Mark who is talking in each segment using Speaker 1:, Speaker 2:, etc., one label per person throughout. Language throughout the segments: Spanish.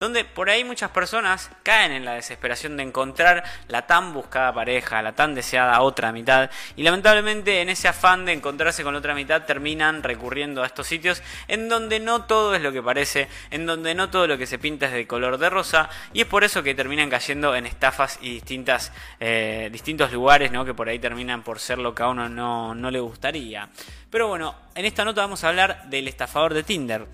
Speaker 1: donde por ahí muchas personas caen en la desesperación de encontrar la tan buscada pareja, la tan deseada otra mitad, y lamentablemente en ese afán de encontrarse con la otra mitad terminan recurriendo a estos sitios en donde no todo es lo que parece, en donde no todo lo que se pinta es de color de rosa, y es por eso que terminan cayendo en estafas y distintas, eh, distintos lugares ¿no? que por ahí terminan por ser lo que a uno no, no le gustaría. Pero bueno, en esta nota vamos a hablar del estafador de Tinder.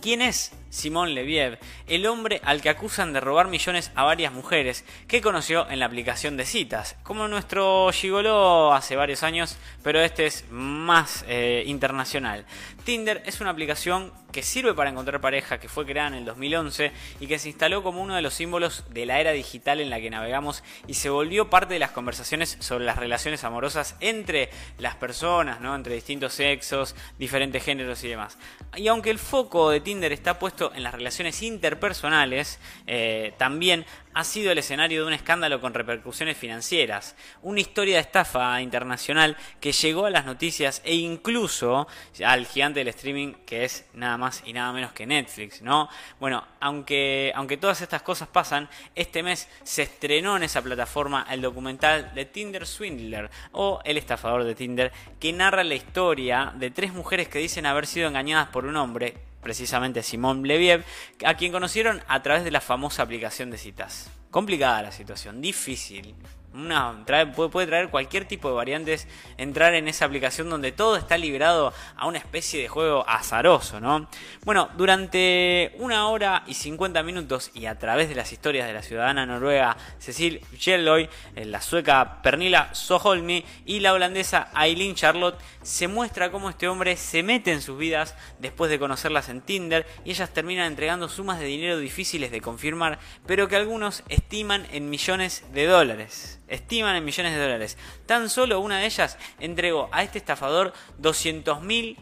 Speaker 1: ¿Quién es Simón Leviev, el hombre al que acusan de robar millones a varias mujeres que conoció en la aplicación de citas? Como nuestro gigoló hace varios años, pero este es más eh, internacional. Tinder es una aplicación que sirve para encontrar pareja, que fue creada en el 2011 y que se instaló como uno de los símbolos de la era digital en la que navegamos y se volvió parte de las conversaciones sobre las relaciones amorosas entre las personas, ¿no? entre distintos sexos, diferentes géneros y demás. Y aunque el foco de Tinder está puesto en las relaciones interpersonales, eh, también ha sido el escenario de un escándalo con repercusiones financieras, una historia de estafa internacional que llegó a las noticias e incluso al gigante del streaming que es nada más y nada menos que Netflix, ¿no? Bueno, aunque, aunque todas estas cosas pasan, este mes se estrenó en esa plataforma el documental de Tinder Swindler o El estafador de Tinder, que narra la historia de tres mujeres que dicen haber sido engañadas por un hombre precisamente Simón Leviev, a quien conocieron a través de la famosa aplicación de citas. Complicada la situación, difícil, una, puede, traer cualquier tipo de variantes, entrar en esa aplicación donde todo está librado a una especie de juego azaroso, ¿no? Bueno, durante una hora y 50 minutos y a través de las historias de la ciudadana noruega Cecil Kjelloy, eh, la sueca Pernilla Soholmi y la holandesa Eileen Charlotte, se muestra cómo este hombre se mete en sus vidas después de conocerlas en Tinder y ellas terminan entregando sumas de dinero difíciles de confirmar, pero que algunos estiman en millones de dólares estiman en millones de dólares. Tan solo una de ellas entregó a este estafador 200 mil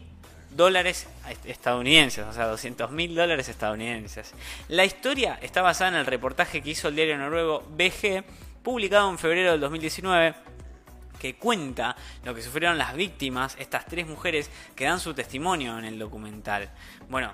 Speaker 1: dólares estadounidenses, o sea, 200 mil dólares estadounidenses. La historia está basada en el reportaje que hizo el diario noruego BG, publicado en febrero del 2019 que cuenta lo que sufrieron las víctimas, estas tres mujeres que dan su testimonio en el documental. Bueno,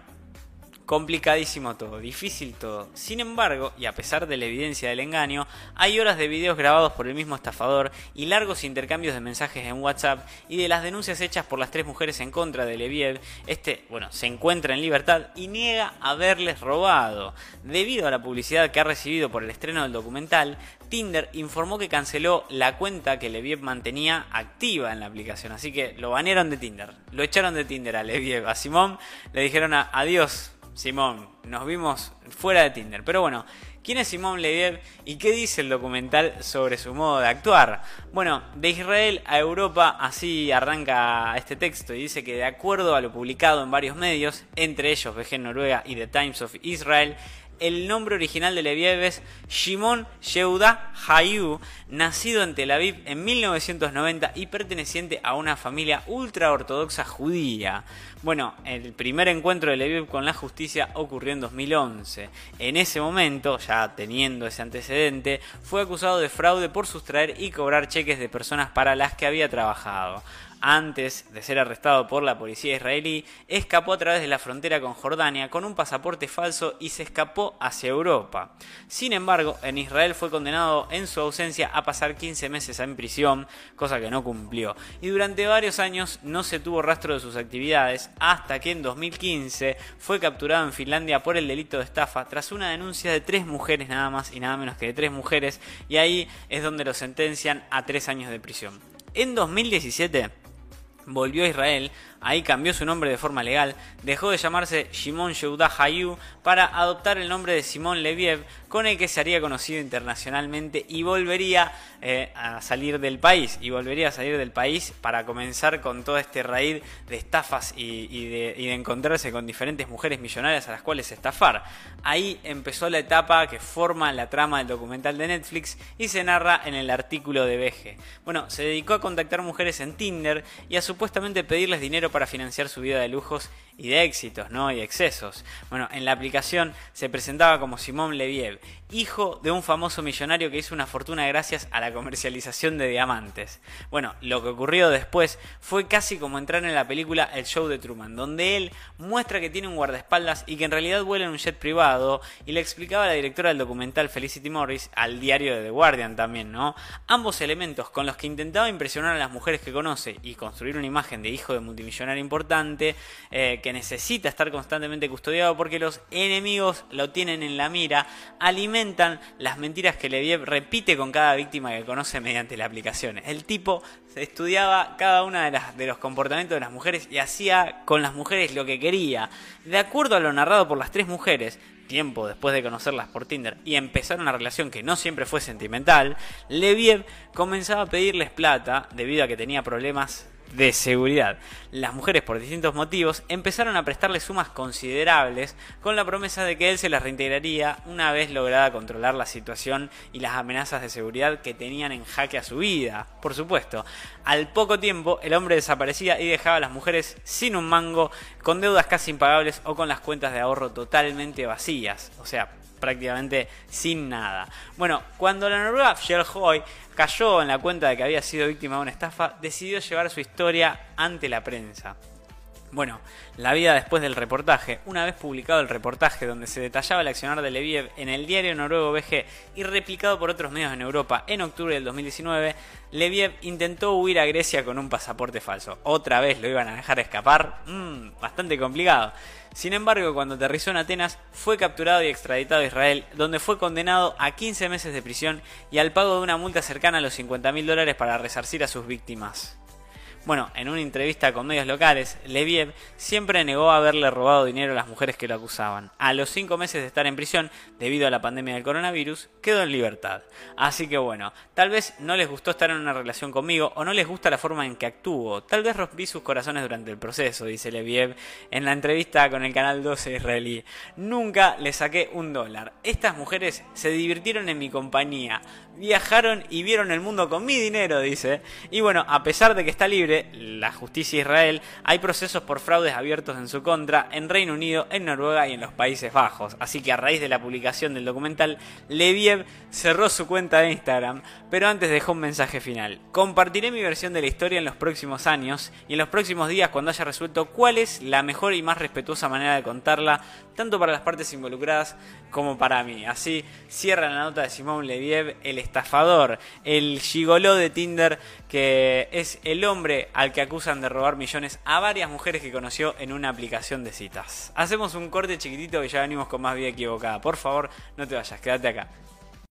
Speaker 1: Complicadísimo todo, difícil todo. Sin embargo, y a pesar de la evidencia del engaño, hay horas de videos grabados por el mismo estafador y largos intercambios de mensajes en WhatsApp y de las denuncias hechas por las tres mujeres en contra de Leviev. Este, bueno, se encuentra en libertad y niega haberles robado. Debido a la publicidad que ha recibido por el estreno del documental, Tinder informó que canceló la cuenta que Leviev mantenía activa en la aplicación. Así que lo banearon de Tinder. Lo echaron de Tinder a Leviev. A Simón le dijeron adiós Simón, nos vimos fuera de Tinder. Pero bueno, ¿quién es Simón Leviev y qué dice el documental sobre su modo de actuar? Bueno, de Israel a Europa, así arranca este texto y dice que de acuerdo a lo publicado en varios medios, entre ellos VG Noruega y The Times of Israel, el nombre original de Leviev es Shimon Yehuda Hayu, nacido en Tel Aviv en 1990 y perteneciente a una familia ultra ortodoxa judía. Bueno, el primer encuentro de Leviev con la justicia ocurrió en 2011. En ese momento, ya teniendo ese antecedente, fue acusado de fraude por sustraer y cobrar cheques de personas para las que había trabajado antes de ser arrestado por la policía israelí, escapó a través de la frontera con Jordania con un pasaporte falso y se escapó hacia Europa. Sin embargo, en Israel fue condenado en su ausencia a pasar 15 meses en prisión, cosa que no cumplió. Y durante varios años no se tuvo rastro de sus actividades hasta que en 2015 fue capturado en Finlandia por el delito de estafa tras una denuncia de tres mujeres nada más y nada menos que de tres mujeres y ahí es donde lo sentencian a tres años de prisión. En 2017 volvió a Israel, ahí cambió su nombre de forma legal, dejó de llamarse Shimon Yehuda Hayu para adoptar el nombre de Simón Leviev, con el que se haría conocido internacionalmente y volvería eh, a salir del país, y volvería a salir del país para comenzar con todo este raíz de estafas y, de, encontrarse con diferentes mujeres millonarias a las cuales estafar. Ahí empezó la etapa que forma la trama del documental de Netflix y se narra en el artículo de BG. Bueno, se dedicó a contactar mujeres en Tinder y a supuestamente pedirles dinero para financiar su vida de lujos y de éxitos, ¿no? Y excesos. Bueno, en la aplicación se presentaba como Simón Leviev, hijo de un famoso millonario que hizo una fortuna gracias a la comercialización de diamantes. Bueno, lo que ocurrió después fue casi como entrar en la película El Show de Truman, donde él muestra que tiene un guardaespaldas y que en realidad vuela en un jet privado, y le explicaba a la directora del documental Felicity Morris, al diario de The Guardian también, ¿no? Ambos elementos con los que intentaba impresionar a las mujeres que conoce y construir una imagen de hijo de multimillonario importante, eh, que necesita estar constantemente custodiado porque los enemigos lo tienen en la mira, alimentan las mentiras que Leviev repite con cada víctima que conoce mediante la aplicación. El tipo estudiaba cada una de, las, de los comportamientos de las mujeres y hacía con las mujeres lo que quería. De acuerdo a lo narrado por las tres mujeres, tiempo después de conocerlas por Tinder y empezar una relación que no siempre fue sentimental, Leviev comenzaba a pedirles plata debido a que tenía problemas de seguridad. Las mujeres, por distintos motivos, empezaron a prestarle sumas considerables con la promesa de que él se las reintegraría una vez lograda controlar la situación y las amenazas de seguridad que tenían en jaque a su vida. Por supuesto, al poco tiempo el hombre desaparecía y dejaba a las mujeres sin un mango, con deudas casi impagables o con las cuentas de ahorro totalmente vacías. O sea, prácticamente sin nada. Bueno, cuando la noruega Hoy cayó en la cuenta de que había sido víctima de una estafa, decidió llevar su historia ante la prensa. Bueno, la vida después del reportaje. Una vez publicado el reportaje donde se detallaba el accionar de Leviev en el diario noruego BG y replicado por otros medios en Europa en octubre del 2019, Leviev intentó huir a Grecia con un pasaporte falso. Otra vez lo iban a dejar escapar. Mmm, bastante complicado. Sin embargo, cuando aterrizó en Atenas, fue capturado y extraditado a Israel, donde fue condenado a 15 meses de prisión y al pago de una multa cercana a los 50 mil dólares para resarcir a sus víctimas. Bueno, en una entrevista con medios locales, Leviev siempre negó haberle robado dinero a las mujeres que lo acusaban. A los cinco meses de estar en prisión, debido a la pandemia del coronavirus, quedó en libertad. Así que bueno, tal vez no les gustó estar en una relación conmigo o no les gusta la forma en que actúo. Tal vez rompí sus corazones durante el proceso, dice Leviev en la entrevista con el canal 12 israelí. Nunca le saqué un dólar. Estas mujeres se divirtieron en mi compañía, viajaron y vieron el mundo con mi dinero, dice. Y bueno, a pesar de que está libre, la justicia Israel, hay procesos por fraudes abiertos en su contra en Reino Unido, en Noruega y en los Países Bajos. Así que a raíz de la publicación del documental, Leviev cerró su cuenta de Instagram, pero antes dejó un mensaje final. Compartiré mi versión de la historia en los próximos años y en los próximos días cuando haya resuelto cuál es la mejor y más respetuosa manera de contarla, tanto para las partes involucradas como para mí. Así cierra la nota de Simón Leviev, el estafador, el gigoló de Tinder, que es el hombre al que acusan de robar millones a varias mujeres que conoció en una aplicación de citas. Hacemos un corte chiquitito y ya venimos con más vida equivocada. Por favor, no te vayas, quédate acá.